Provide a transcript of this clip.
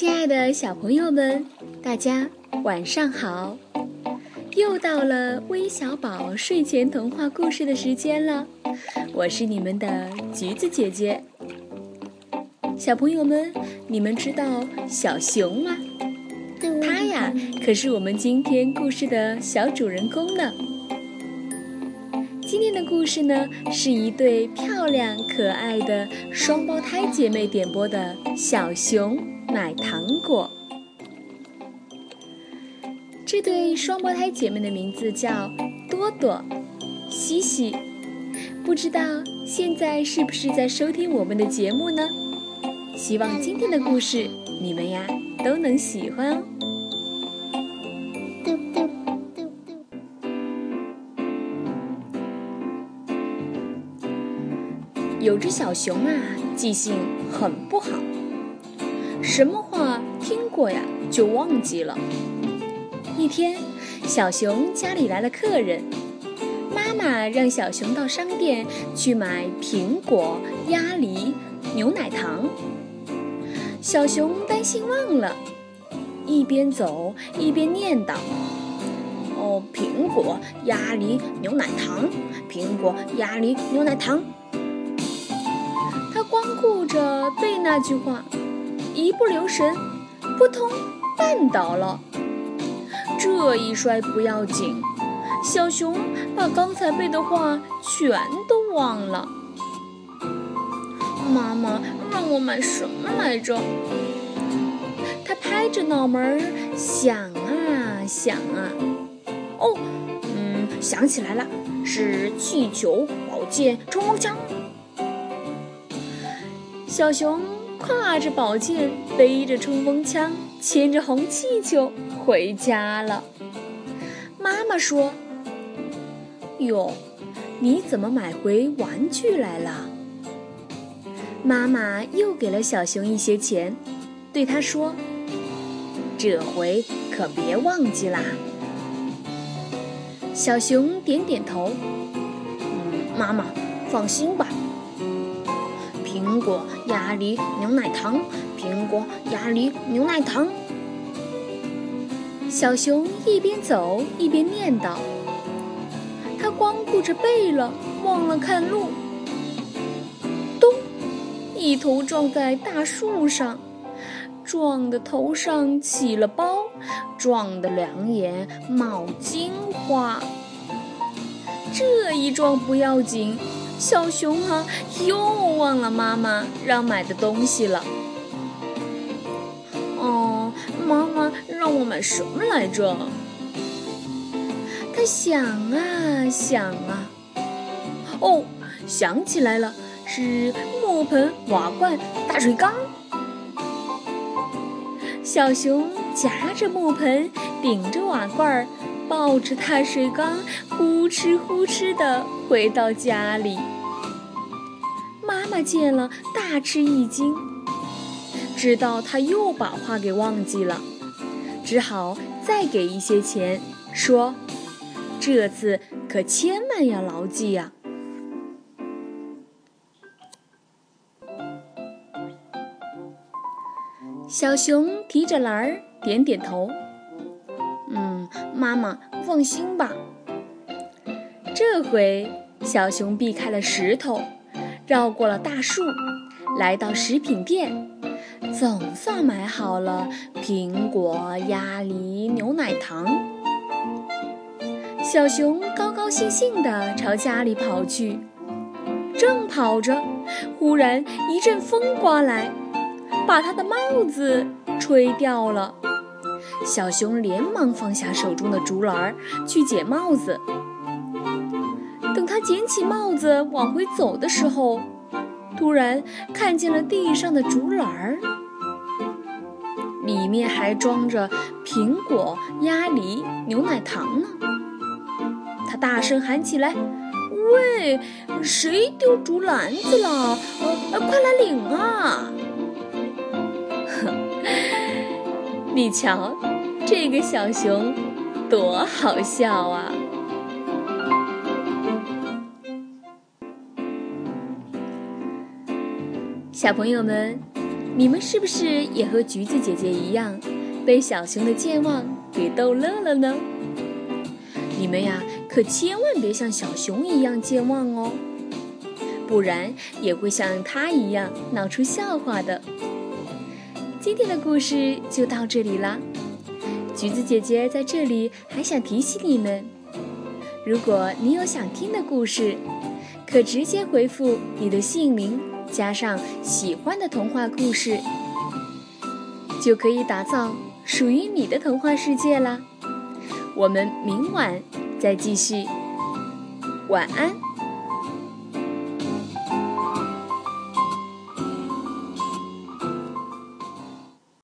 亲爱的小朋友们，大家晚上好！又到了微小宝睡前童话故事的时间了，我是你们的橘子姐姐。小朋友们，你们知道小熊吗？它呀，可是我们今天故事的小主人公呢。今天的故事呢，是一对漂亮可爱的双胞胎姐妹点播的《小熊买糖果》。这对双胞胎姐妹的名字叫多多、西西，不知道现在是不是在收听我们的节目呢？希望今天的故事你们呀都能喜欢哦。有只小熊啊，记性很不好，什么话听过呀就忘记了。一天，小熊家里来了客人，妈妈让小熊到商店去买苹果、鸭梨、牛奶糖。小熊担心忘了，一边走一边念叨：“哦，苹果、鸭梨、牛奶糖，苹果、鸭梨、牛奶糖。”顾着背那句话，一不留神，扑通绊倒了。这一摔不要紧，小熊把刚才背的话全都忘了。妈妈让我买什么来着？他拍着脑门想啊想啊，哦，嗯，想起来了，是气球、宝剑、冲锋枪。小熊挎着宝剑，背着冲锋枪，牵着红气球。回家了，妈妈说：“哟，你怎么买回玩具来了？”妈妈又给了小熊一些钱，对他说：“这回可别忘记啦。”小熊点点头：“嗯，妈妈放心吧。果、鸭梨、牛奶糖，苹果、鸭梨、牛奶糖。”小熊一边走一边念叨，他光顾着背了，忘了看路。咚！一头撞在大树上，撞得头上起了包，撞得两眼冒金花。这一撞不要紧，小熊啊又忘了妈妈让买的东西了。哦妈妈让我买什么来着？他想啊想啊，哦，想起来了，是木盆、瓦罐、大水缸。小熊夹着木盆，顶着瓦罐儿，抱着大水缸，呼哧呼哧的回到家里。妈妈见了，大吃一惊。知道他又把话给忘记了，只好再给一些钱，说：“这次可千万要牢记呀。”小熊提着篮儿，点点头：“，妈妈放心吧。”这回小熊避开了石头，绕过了大树，来到食品店。总算买好了苹果、鸭梨、牛奶糖。小熊高高兴兴地朝家里跑去，正跑着，忽然一阵风刮来，把他的帽子吹掉了。小熊连忙放下手中的竹篮去捡帽子。等他捡起帽子往回走的时候，突然看见了地上的竹篮儿。里面还装着苹果、鸭梨、牛奶糖呢。他大声喊起来：“喂，谁丢竹篮子了？呃，快来领啊！”呵，你瞧，这个小熊多好笑啊！小朋友们。你们是不是也和橘子姐姐一样，被小熊的健忘给逗乐了呢？你们呀，可千万别像小熊一样健忘哦，不然也会像他一样闹出笑话的。今天的故事就到这里啦，橘子姐姐在这里还想提醒你们，如果你有想听的故事，可直接回复你的姓名加上喜欢的童话故事，就可以打造属于你的童话世界啦。我们明晚再继续，晚安。